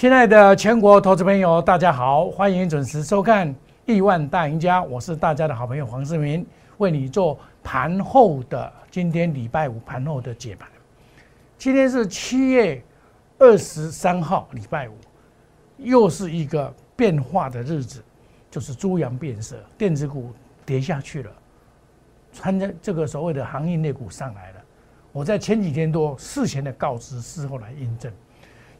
亲爱的全国投资朋友，大家好，欢迎准时收看《亿万大赢家》，我是大家的好朋友黄世明，为你做盘后的今天礼拜五盘后的解盘。今天是七月二十三号，礼拜五，又是一个变化的日子，就是猪羊变色，电子股跌下去了，穿着这个所谓的行业类股上来了。我在前几天多事前的告知，事后来印证。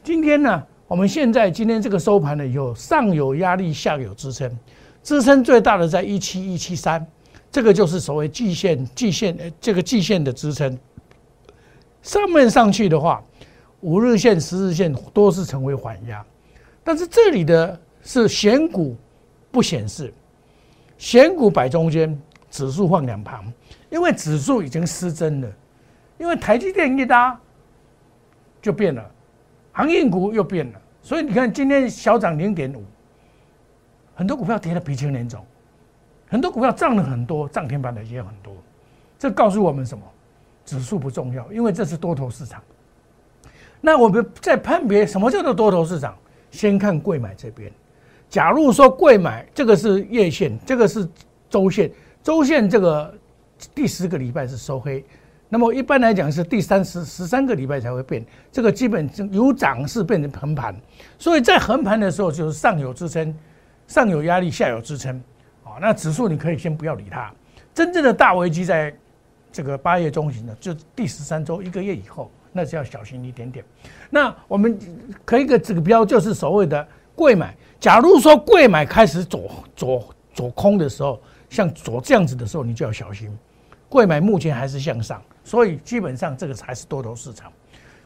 今天呢，我们现在今天这个收盘呢，有上有压力，下有支撑，支撑最大的在一七一七三，这个就是所谓季线季线这个季线的支撑。上面上去的话，五日线、十日线都是成为缓压，但是这里的是选股不显示，选股摆中间，指数放两旁，因为指数已经失真了，因为台积电一拉就变了，航运股又变了，所以你看今天小涨零点五，很多股票跌得鼻青脸肿，很多股票涨了很多，涨停板的也很多，这告诉我们什么？指数不重要，因为这是多头市场。那我们在判别什么叫做多头市场，先看贵买这边。假如说贵买这个是月线，这个是周线，周线这个第十个礼拜是收黑，那么一般来讲是第三十十三个礼拜才会变。这个基本由涨势变成横盘，所以在横盘的时候就是上有支撑，上有压力，下有支撑。啊，那指数你可以先不要理它，真正的大危机在。这个八月中旬的，就第十三周一个月以后，那是要小心一点点。那我们可以个指标，就是所谓的贵买。假如说贵买开始走走走空的时候，像走这样子的时候，你就要小心。贵买目前还是向上，所以基本上这个才是多头市场。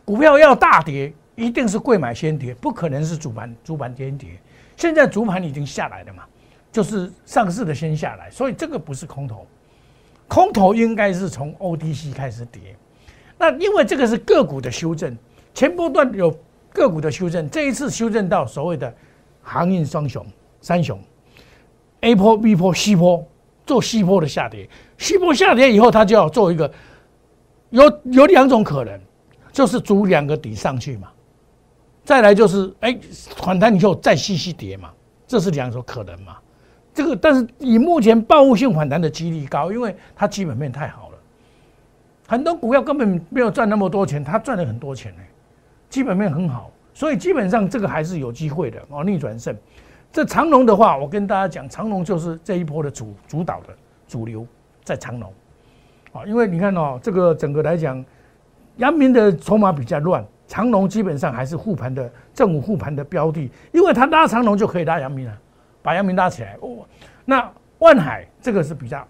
股票要大跌，一定是贵买先跌，不可能是主盘主盘先跌。现在主盘已经下来了嘛，就是上市的先下来，所以这个不是空头。空头应该是从 OTC 开始跌，那因为这个是个股的修正，前波段有个股的修正，这一次修正到所谓的航运双雄、三雄，A 波、B 波、C 波，做 C 波的下跌，C 波下跌以后，它就要做一个有有两种可能，就是组两个底上去嘛，再来就是哎反弹以后再细细跌嘛，这是两种可能嘛。这个，但是以目前报复性反弹的几率高，因为它基本面太好了，很多股票根本没有赚那么多钱，它赚了很多钱呢，基本面很好，所以基本上这个还是有机会的哦，逆转胜。这长龙的话，我跟大家讲，长龙就是这一波的主主导的主流在长龙，啊，因为你看哦，这个整个来讲，阳明的筹码比较乱，长龙基本上还是护盘的正午护盘的标的，因为它拉长龙就可以拉阳明了。把阳明拉起来哦，那万海这个是比较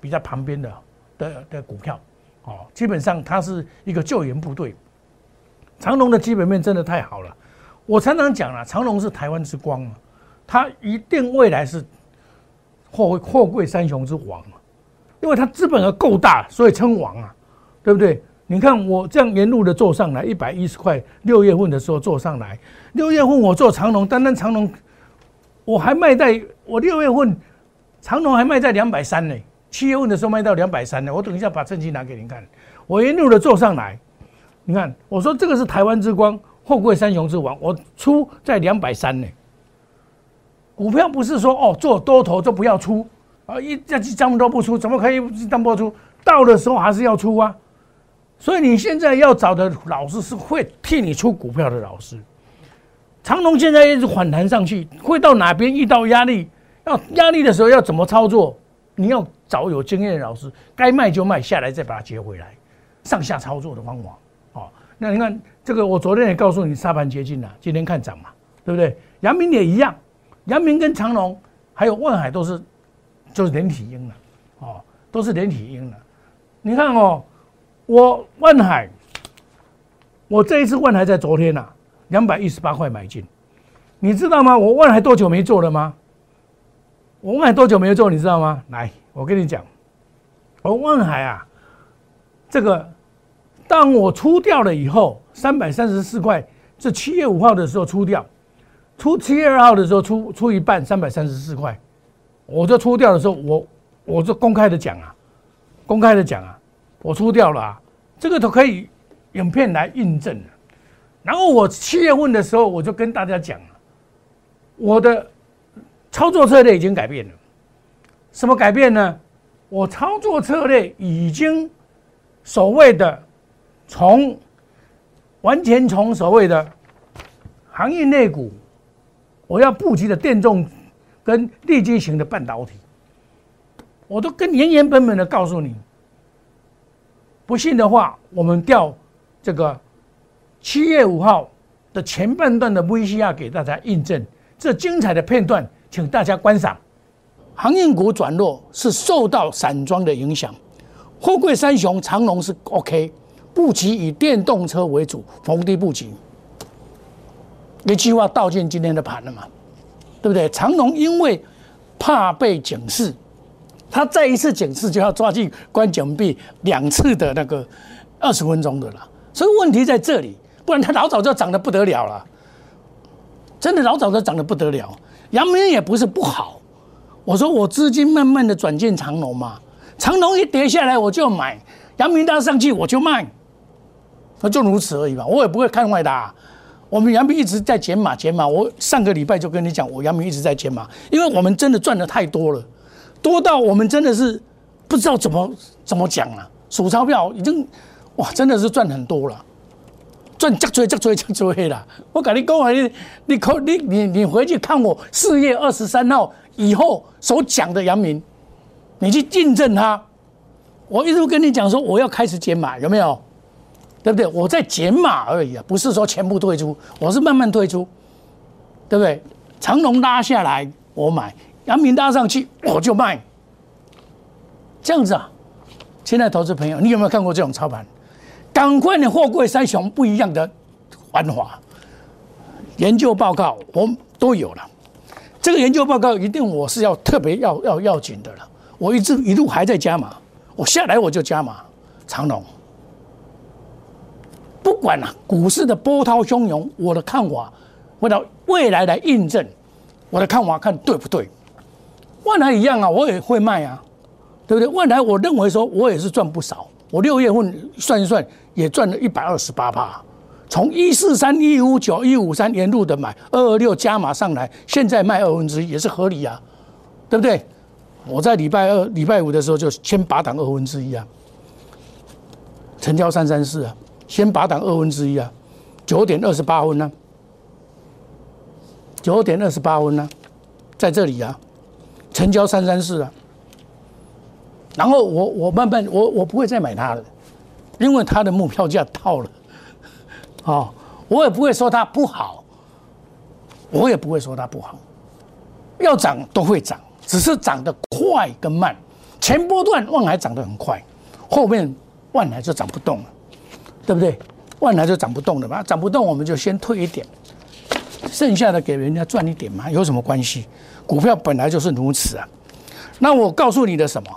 比较旁边的的的股票哦，基本上它是一个救援部队。长隆的基本面真的太好了，我常常讲了，长隆是台湾之光嘛，它一定未来是货货柜三雄之王啊，因为它资本额够大，所以称王啊，对不对？你看我这样沿路的做上来，一百一十块，六月份的时候做上来，六月份我做长隆，单单长隆。我还卖在，我六月份长隆还卖在两百三呢，七月份的时候卖到两百三呢。我等一下把证据拿给您看，我沿路的做上来，你看，我说这个是台湾之光，货柜三雄之王，我出在两百三呢。股票不是说哦做多头就不要出啊，一这张都不出，怎么可以当不出？到的时候还是要出啊。所以你现在要找的老师是会替你出股票的老师。长隆现在一直反弹上去，会到哪边遇到压力？要压力的时候要怎么操作？你要找有经验的老师，该卖就卖，下来再把它接回来，上下操作的方法。哦，那你看这个，我昨天也告诉你，沙盘接近了，今天看涨嘛，对不对？阳明也一样，阳明跟长隆还有万海都是，就是连体婴了，哦，都是连体婴了。你看哦，我万海，我这一次万海在昨天呐。两百一十八块买进，你知道吗？我万海多久没做了吗？我万海多久没做？你知道吗？来，我跟你讲，我万海啊，这个当我出掉了以后，三百三十四块，是七月五号的时候出掉，出七月二号的时候出出一半，三百三十四块，我就出掉的时候，我我就公开的讲啊，公开的讲啊，我出掉了啊，这个都可以影片来印证。然后我七月份的时候，我就跟大家讲了，我的操作策略已经改变了。什么改变呢？我操作策略已经所谓的从完全从所谓的行业内股，我要布局的电动跟立基型的半导体，我都跟原原本本的告诉你。不信的话，我们调这个七月五号的前半段的 VCR 给大家印证。这精彩的片段，请大家观赏。航运股转弱是受到散装的影响，货柜三雄长龙是 OK，布局以电动车为主，逢低布局。一句话道尽今天的盘了嘛，对不对？长龙因为怕被警示。他再一次警示就要抓进关紧闭两次的那个二十分钟的了，所以问题在这里，不然他老早就涨得不得了了，真的老早就涨得不得了。阳明也不是不好，我说我资金慢慢的转进长隆嘛，长隆一跌下来我就买，阳明大上去我就卖，那就如此而已嘛，我也不会看坏它。我们阳明一直在减码减码，我上个礼拜就跟你讲，我阳明一直在减码，因为我们真的赚的太多了。多到我们真的是不知道怎么怎么讲了，数钞票已经哇，真的是赚很多了，赚加追加追加追了。我跟你讲啊，你你可你你你回去看我四月二十三号以后所讲的阳明，你去印证他。我一直跟你讲说我要开始减码，有没有？对不对？我在减码而已啊，不是说全部退出，我是慢慢退出，对不对？长龙拉下来我买。阳明拉上去，我就卖，这样子啊，亲爱的投资朋友，你有没有看过这种操盘？赶快的货柜三雄不一样的玩法，研究报告我都有了。这个研究报告一定我是要特别要要要紧的了。我一直一路还在加码，我下来我就加码长龙。不管了，股市的波涛汹涌，我的看法为了未来来印证我的看法，看对不对？万来一样啊，我也会卖啊，对不对？万来我认为说，我也是赚不少。我六月份算一算，也赚了一百二十八趴。从一四三、一五九、一五三沿路的买，二二六加码上来，现在卖二分之一也是合理啊，对不对？我在礼拜二、礼拜五的时候就先拔档二分之一啊，成交三三四啊，先拔档二分之一啊，九点二十八分呢，九点二十八分呢，在这里啊。成交三三四啊，然后我我慢慢我我不会再买它了，因为它的目标价到了，哦，我也不会说它不好，我也不会说它不好，要涨都会涨，只是涨得快跟慢。前波段万海涨得很快，后面万海就涨不动了，对不对？万来就涨不动了嘛，涨不动我们就先退一点，剩下的给人家赚一点嘛，有什么关系？股票本来就是如此啊，那我告诉你的什么？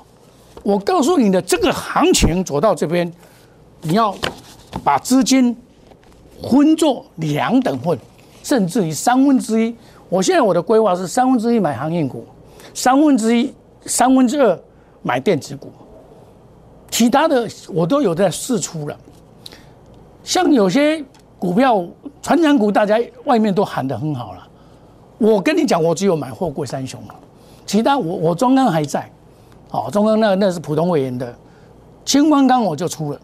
我告诉你的这个行情走到这边，你要把资金分作两等份，甚至于三分之一。我现在我的规划是三分之一买航运股，三分之一、三分之二买电子股，其他的我都有在试出了。像有些股票、传染股，大家外面都喊得很好了。我跟你讲，我只有买货柜三雄了，其他我我中钢还在，哦，中钢那那是普通会员的，新光钢我就出了，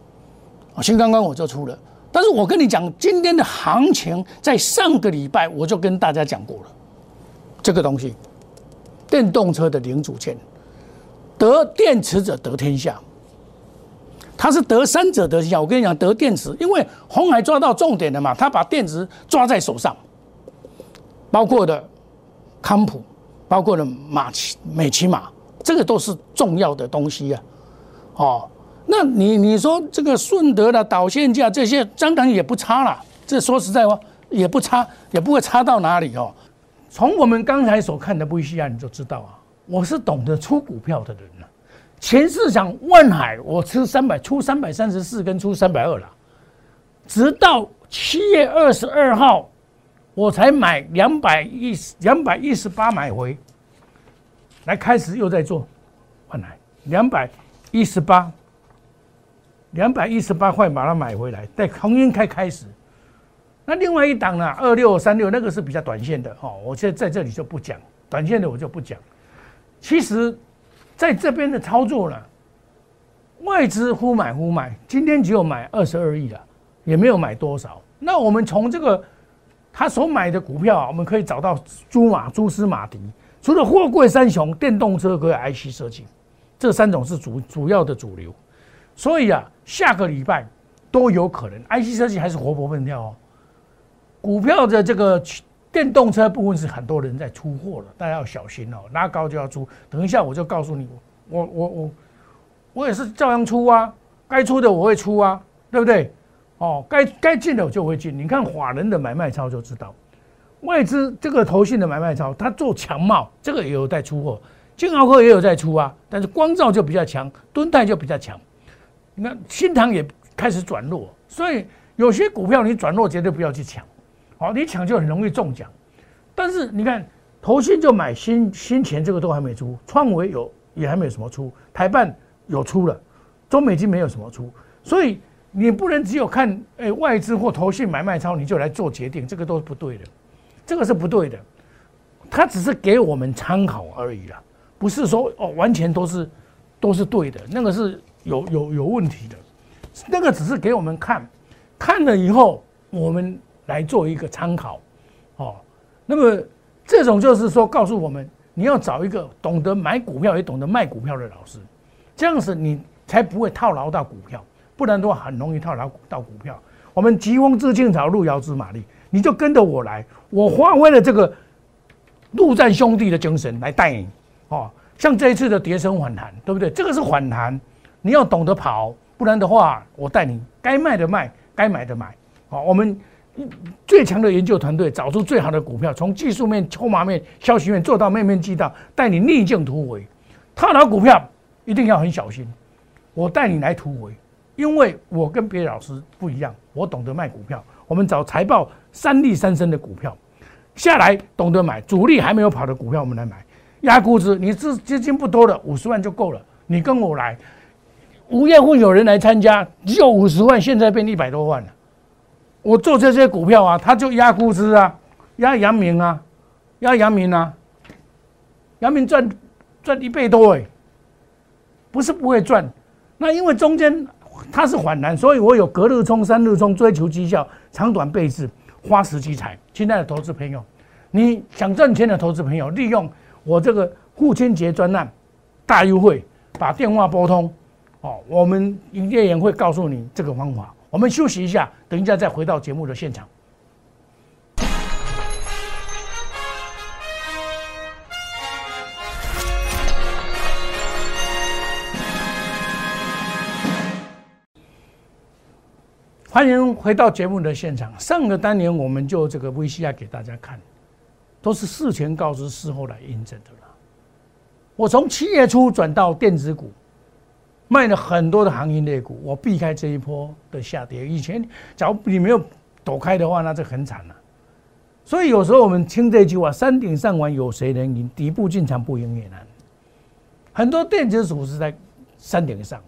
哦，新光钢我就出了，但是我跟你讲，今天的行情在上个礼拜我就跟大家讲过了，这个东西，电动车的零组件，得电池者得天下，他是得三者得天下。我跟你讲，得电池，因为红海抓到重点了嘛，他把电池抓在手上。包括的康普，包括的马奇美奇马，这个都是重要的东西呀。哦，那你你说这个顺德的导线架这些，当然也不差了。这说实在话，也不差，也不会差到哪里哦。从我们刚才所看的 V C R，你就知道啊，我是懂得出股票的人了。前市场万海，我出三百，出三百三十四跟出三百二了，直到七月二十二号。我才买两百一十两百一十八买回来，开始又在做换来两百一十八，两百一十八块把它买回来，在空运开开始，那另外一档呢，二六三六那个是比较短线的哦，我现在在这里就不讲短线的，我就不讲。其实在这边的操作呢，外资忽买忽卖，今天只有买二十二亿了，也没有买多少。那我们从这个他所买的股票啊，我们可以找到朱马、蛛丝马迪。除了货柜三雄、电动车和 IC 设计，这三种是主主要的主流。所以啊，下个礼拜都有可能，IC 设计还是活泼蹦跳哦。股票的这个电动车部分是很多人在出货了，大家要小心哦，拉高就要出。等一下我就告诉你，我我我我也是照样出啊，该出的我会出啊，对不对？哦，该该进的我就会进。你看法人的买卖操就知道，外资这个投信的买卖操，他做强贸，这个也有在出货，金豪科也有在出啊，但是光照就比较强，敦泰就比较强。那新塘也开始转弱，所以有些股票你转弱绝对不要去抢。好，你抢就很容易中奖，但是你看，投信就买新新钱，这个都还没出，创维有也还没有什么出，台办有出了，中美金没有什么出，所以你不能只有看诶外资或投信买卖超你就来做决定，这个都是不对的，这个是不对的，它只是给我们参考而已啦，不是说哦完全都是都是对的，那个是有有有问题的，那个只是给我们看，看了以后我们。来做一个参考，哦，那么这种就是说告诉我们，你要找一个懂得买股票也懂得卖股票的老师，这样子你才不会套牢到股票，不然的话很容易套牢到股票。我们疾风知劲草，路遥知马力，你就跟着我来，我发挥了这个陆战兄弟的精神来带你，哦，像这一次的跌升反弹，对不对？这个是反弹，你要懂得跑，不然的话，我带你该卖的卖，该买的买，好，我们。最强的研究团队找出最好的股票，从技术面、筹码面、消息面做到面面俱到，带你逆境突围。他拿股票一定要很小心。我带你来突围，因为我跟别的老师不一样，我懂得卖股票。我们找财报三利三升的股票下来，懂得买主力还没有跑的股票，我们来买压估值。你资资金不多的，五十万就够了。你跟我来，五月份有人来参加，只有五十万，现在变一百多万了。我做这些股票啊，他就压估值啊，压阳明啊，压阳明啊，阳明赚赚一倍多哎，不是不会赚，那因为中间它是缓难，所以我有隔日冲、三日冲，追求绩效，长短倍置，花时积财。亲爱的投资朋友，你想赚钱的投资朋友，利用我这个父亲节专案大优惠，把电话拨通哦，我们营业员会告诉你这个方法。我们休息一下，等一下再回到节目的现场。欢迎回到节目的现场。上个单元我们就这个 VCR 给大家看，都是事前告知，事后来印证的了。我从七月初转到电子股。卖了很多的行业类股，我避开这一波的下跌。以前，假如你没有躲开的话，那就很惨了。所以有时候我们听这句话：“山顶上玩有谁能赢？底部进场不赢也难。”很多电子股是在山顶上，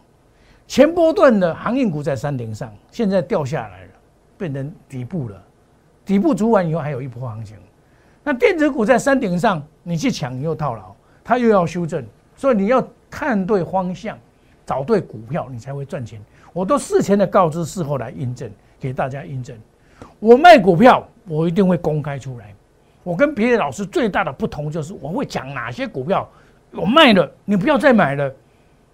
前波段的行业股在山顶上，现在掉下来了，变成底部了。底部足完以后，还有一波行情。那电子股在山顶上，你去抢又套牢，它又要修正，所以你要看对方向。找对股票，你才会赚钱。我都事前的告知，事后来印证，给大家印证。我卖股票，我一定会公开出来。我跟别的老师最大的不同就是，我会讲哪些股票我卖了，你不要再买了。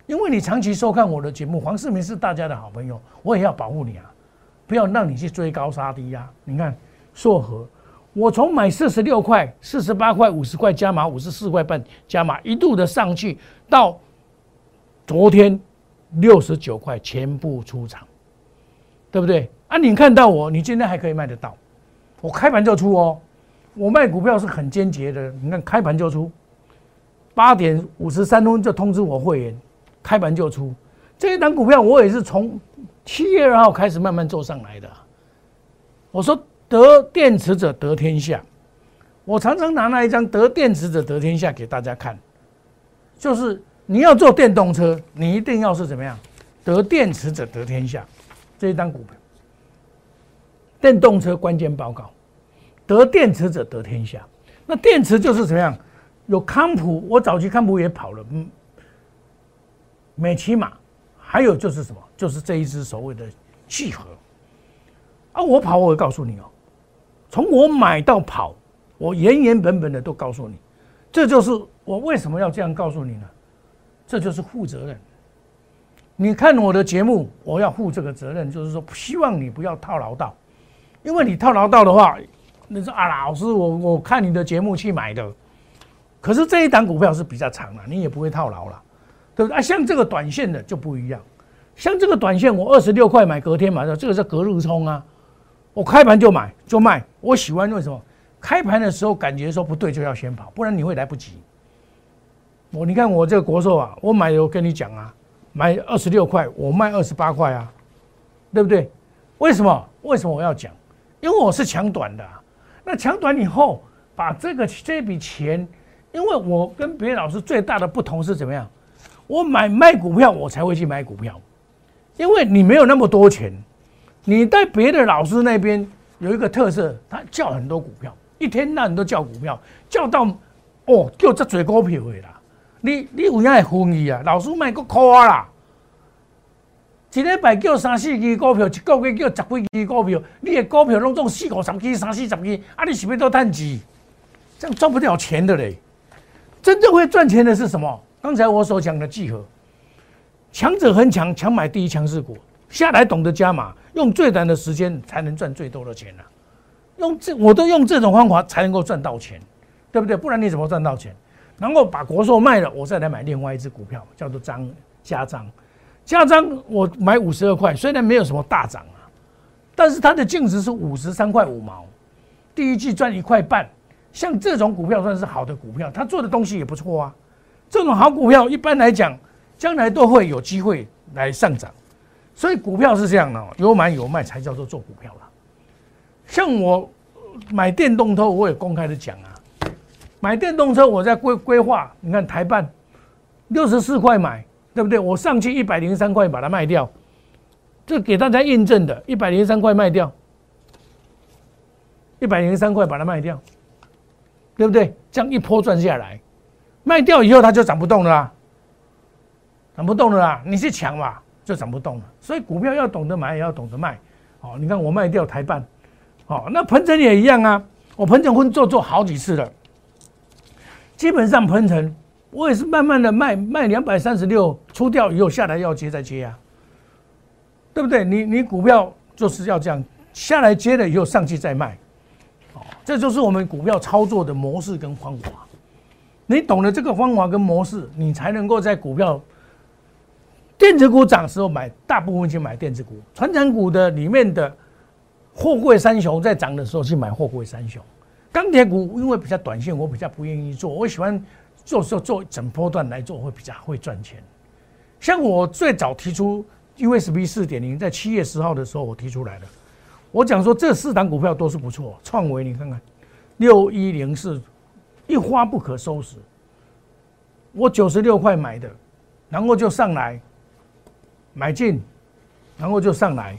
因为你长期收看我的节目，黄世明是大家的好朋友，我也要保护你啊，不要让你去追高杀低呀。你看硕和，我从买四十六块、四十八块、五十块加码，五十四块半加码，一度的上去到。昨天六十九块全部出场，对不对？啊，你看到我，你今天还可以卖得到。我开盘就出哦，我卖股票是很坚决的。你看开盘就出，八点五十三分就通知我会员，开盘就出。这一档股票我也是从七月二号开始慢慢做上来的。我说得电池者得天下，我常常拿那一张得电池者得天下给大家看，就是。你要做电动车，你一定要是怎么样？得电池者得天下，这一张股票，电动车关键报告，得电池者得天下。那电池就是怎么样？有康普，我早期康普也跑了，嗯，美骑马，还有就是什么？就是这一支所谓的聚合。啊，我跑，我会告诉你哦，从我买到跑，我原原本本的都告诉你，这就是我为什么要这样告诉你呢？这就是负责任。你看我的节目，我要负这个责任，就是说希望你不要套牢到，因为你套牢到的话，你说啊，老师，我我看你的节目去买的，可是这一档股票是比较长了，你也不会套牢了，对不对啊？像这个短线的就不一样，像这个短线，我二十六块买，隔天买的，这个是隔日冲啊。我开盘就买就卖，我喜欢为什么？开盘的时候感觉说不对就要先跑，不然你会来不及。我你看我这个国寿啊，我买我跟你讲啊，买二十六块，我卖二十八块啊，对不对？为什么？为什么我要讲？因为我是抢短的。那抢短以后，把这个这笔钱，因为我跟别的老师最大的不同是怎么样？我买卖股票我才会去买股票，因为你没有那么多钱。你在别的老师那边有一个特色，他叫很多股票，一天那人都叫股票，叫到哦，叫这嘴股票的啦。你你有影会分意啊？老师卖个夸啦，一礼拜叫三四支股票，一个月叫十几支股票，你的股票拢总四五十支、三四十支，啊，你是不是都赚钱？这样赚不了钱的嘞。真正会赚钱的是什么？刚才我所讲的聚合，强者恒强，强买第一强势股。下来懂得加码，用最短的时间才能赚最多的钱啊！用这我都用这种方法才能够赚到钱，对不对？不然你怎么赚到钱？然后把国寿卖了，我再来买另外一只股票，叫做张加张。加张我买五十二块，虽然没有什么大涨啊，但是它的净值是五十三块五毛，第一季赚一块半。像这种股票算是好的股票，它做的东西也不错啊。这种好股票一般来讲，将来都会有机会来上涨。所以股票是这样的，有买有卖才叫做做股票了。像我买电动车，我也公开的讲啊，买电动车我在规规划，你看台办六十四块买，对不对？我上去一百零三块把它卖掉，这给大家印证的，一百零三块卖掉，一百零三块把它卖掉，对不对？这样一波赚下来，卖掉以后它就涨不动了啦，涨不动了啦，你去抢嘛。就涨不动了，所以股票要懂得买，也要懂得卖。哦，你看我卖掉台办，哦，那鹏程也一样啊。我鹏程分做做好几次了，基本上喷成我也是慢慢的卖，卖两百三十六出掉以后下来要接再接啊，对不对？你你股票就是要这样下来接了以后上去再卖，哦，这就是我们股票操作的模式跟方法。你懂了这个方法跟模式，你才能够在股票。电子股涨时候买，大部分去买电子股；，传产股的里面的货柜三雄在涨的时候去买货柜三雄。钢铁股因为比较短线，我比较不愿意做，我喜欢做做做整波段来做，会比较会赚钱。像我最早提出 USB 四点零，在七月十号的时候我提出来的，我讲说这四档股票都是不错，创维你看看六一零四一发不可收拾，我九十六块买的，然后就上来。买进，然后就上来，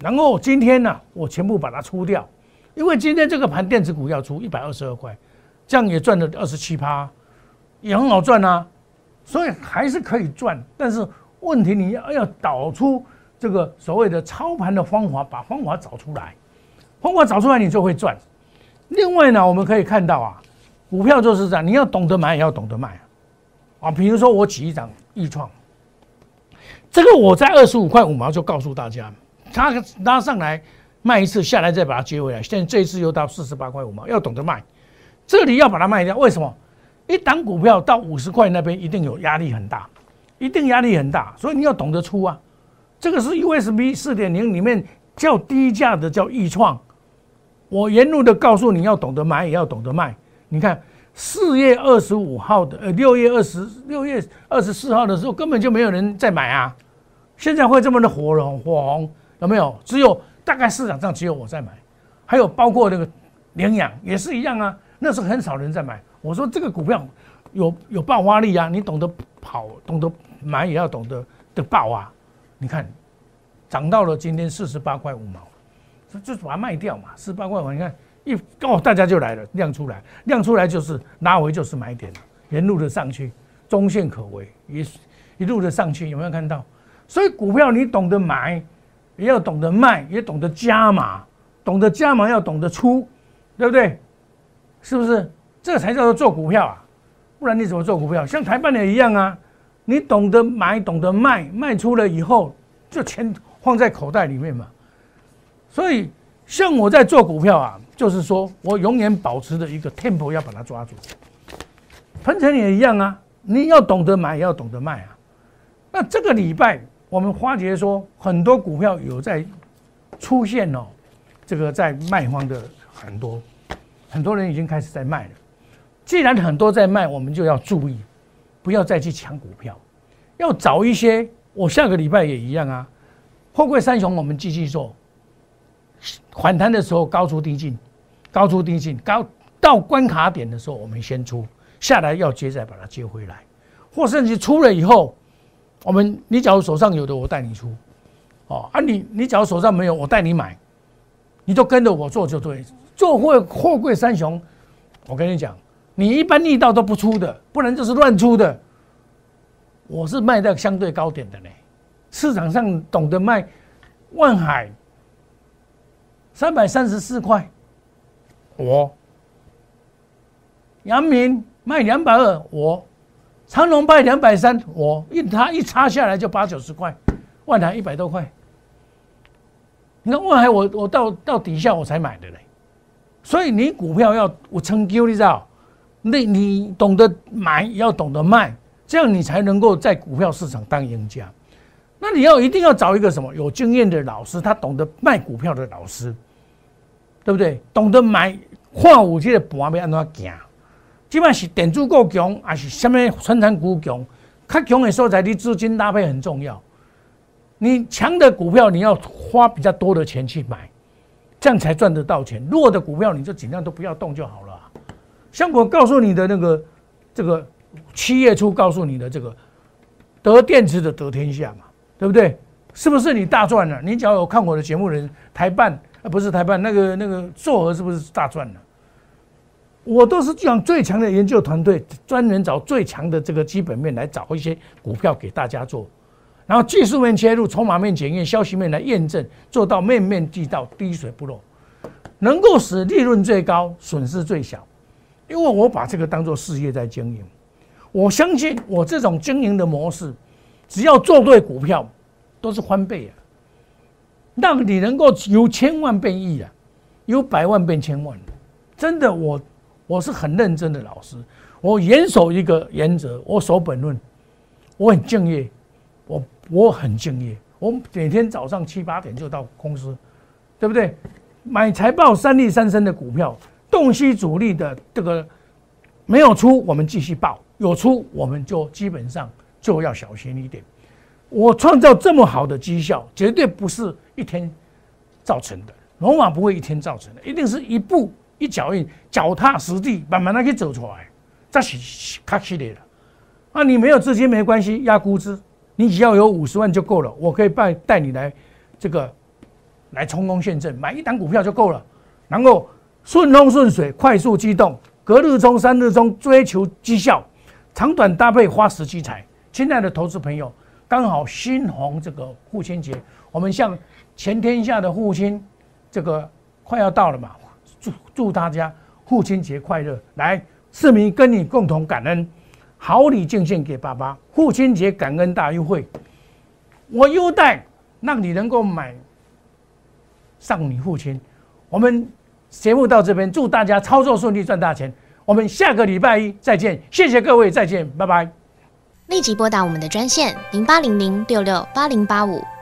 然后今天呢，我全部把它出掉，因为今天这个盘电子股要出一百二十二块，这样也赚了二十七趴，也很好赚啊，所以还是可以赚，但是问题你要要导出这个所谓的操盘的方法，把方法找出来，方法找出来你就会赚。另外呢，我们可以看到啊，股票就是这样，你要懂得买，也要懂得卖啊。比如说我起一张易创。这个我在二十五块五毛就告诉大家，它拉上来卖一次，下来再把它接回来。现在这一次又到四十八块五毛，要懂得卖。这里要把它卖掉，为什么？一档股票到五十块那边一定有压力很大，一定压力很大，所以你要懂得出啊。这个是 USB 四点零里面较低价的叫易创，我沿路的告诉你要懂得买，也要懂得卖。你看。四月二十五号的，呃，六月二十六月二十四号的时候，根本就没有人在买啊。现在会这么的火了，火红有没有？只有大概市场上只有我在买，还有包括那个羚羊也是一样啊。那时候很少人在买。我说这个股票有有爆发力啊，你懂得跑，懂得买，也要懂得的爆啊。你看涨到了今天四十八块五毛，就把它卖掉嘛，四八块五，你看一哦，大家就来了，亮出来，亮出来就是拉回就是买点了，沿路的上去，中线可为，一一路的上去，有没有看到？所以股票你懂得买，也要懂得卖，也懂得加码，懂得加码要懂得出，对不对？是不是？这才叫做做股票啊！不然你怎么做股票？像台办也一样啊，你懂得买，懂得卖，卖出了以后就钱放在口袋里面嘛。所以，像我在做股票啊，就是说我永远保持着一个 tempo，要把它抓住。鹏程也一样啊，你要懂得买，也要懂得卖啊。那这个礼拜，我们发觉说，很多股票有在出现哦，这个在卖方的很多，很多人已经开始在卖了。既然很多在卖，我们就要注意，不要再去抢股票，要找一些。我下个礼拜也一样啊，货柜三雄我们继续做。反弹的时候高出低进，高出低进，高到关卡点的时候我们先出，下来要接再把它接回来，或甚至出了以后，我们你假如手上有的我带你出，哦啊你你假如手上没有我带你买，你就跟着我做就对，做货货柜三雄，我跟你讲，你一般力道都不出的，不然就是乱出的，我是卖在相对高点的呢，市场上懂得卖万海。三百三十四块，我。阳明卖两百二，我长隆卖两百三，我一它一插下来就八九十块，万海一百多块。你看万海，我我到到底下我才买的嘞，所以你股票要我成就，你知道？那你懂得买，要懂得卖，这样你才能够在股票市场当赢家。那你要一定要找一个什么有经验的老师，他懂得卖股票的老师。对不对？懂得买看有这个盘要安怎行？即摆是电子股强，还是什么成长股强？较强的所在，你资金搭配很重要。你强的股票，你要花比较多的钱去买，这样才赚得到钱。弱的股票，你就尽量都不要动就好了。像我告诉你的那个，这个七月初告诉你的这个得电池的得天下嘛，对不对？是不是你大赚了？你只要有看我的节目人，台办。啊，不是台办那个那个做核是不是大赚了？我都是讲最强的研究团队，专门找最强的这个基本面来找一些股票给大家做，然后技术面切入，筹码面检验，消息面来验证，做到面面俱到，滴水不漏，能够使利润最高，损失最小。因为我把这个当做事业在经营，我相信我这种经营的模式，只要做对股票，都是翻倍啊。让你能够由千万变亿啊，由百万变千万，真的，我我是很认真的老师，我严守一个原则，我守本论，我很敬业，我我很敬业，我每天早上七八点就到公司，对不对？买财报三利三升的股票，洞悉主力的这个没有出，我们继续报；有出，我们就基本上就要小心一点。我创造这么好的绩效，绝对不是一天造成的。罗马不会一天造成的，一定是一步一脚印，脚踏实地，慢慢的去走出来，这是卡起来了。啊，你没有资金没关系，压估值，你只要有五十万就够了。我可以带带你来这个来冲锋陷阵，买一档股票就够了，然后顺风顺水，快速机动，隔日冲、三日冲，追求绩效，长短搭配，花时积财。亲爱的投资朋友。刚好新红这个父亲节，我们向全天下的父亲，这个快要到了嘛，祝祝大家父亲节快乐！来，市民跟你共同感恩，好礼敬献给爸爸，父亲节感恩大优惠，我优待让你能够买上你父亲。我们节目到这边，祝大家操作顺利，赚大钱。我们下个礼拜一再见，谢谢各位，再见，拜拜。立即拨打我们的专线零八零零六六八零八五